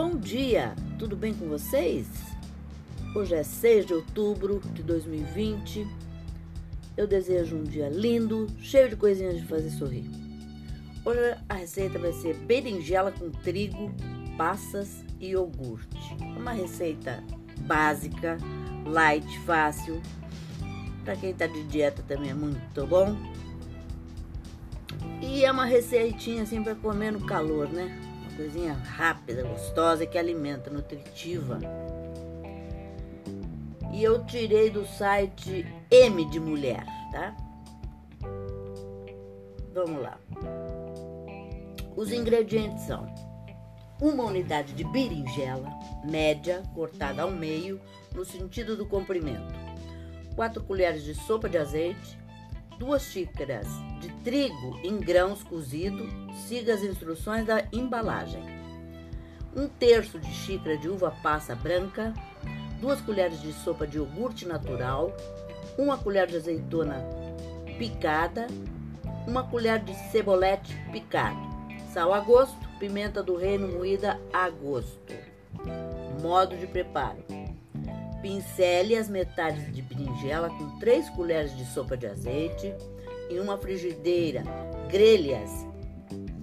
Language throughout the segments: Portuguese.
Bom dia, tudo bem com vocês? Hoje é 6 de outubro de 2020. Eu desejo um dia lindo, cheio de coisinhas de fazer sorrir. Hoje a receita vai ser berinjela com trigo, passas e iogurte. Uma receita básica, light, fácil. Para quem está de dieta também é muito bom. E é uma receitinha assim para comer no calor, né? Coisinha rápida, gostosa que alimenta, nutritiva. E eu tirei do site M de Mulher, tá? Vamos lá. Os ingredientes são uma unidade de berinjela média cortada ao meio no sentido do comprimento, 4 colheres de sopa de azeite, 2 xícaras de trigo em grãos cozido, siga as instruções da embalagem, 1 terço de xícara de uva passa branca, 2 colheres de sopa de iogurte natural, 1 colher de azeitona picada, 1 colher de cebolete picado, sal a gosto, pimenta do reino moída a gosto. Modo de preparo: Pincele as metades de berinjela com 3 colheres de sopa de azeite. Em uma frigideira, grelhas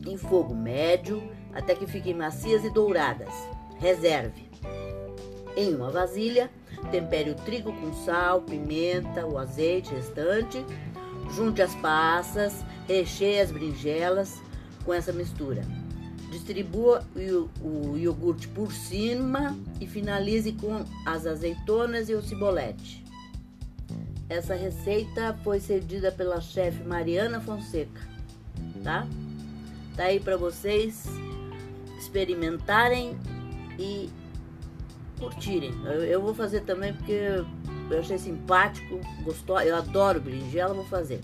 em fogo médio até que fiquem macias e douradas. Reserve. Em uma vasilha, tempere o trigo com sal, pimenta, o azeite restante. Junte as passas, recheie as berinjelas com essa mistura. Distribua o iogurte por cima e finalize com as azeitonas e o cibolete. Essa receita foi cedida pela chefe Mariana Fonseca, tá? Tá aí para vocês experimentarem e curtirem. Eu, eu, vou fazer também porque eu achei simpático, gostou. Eu adoro berinjela, vou fazer.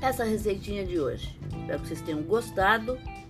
Essa receitinha de hoje. Espero que vocês tenham gostado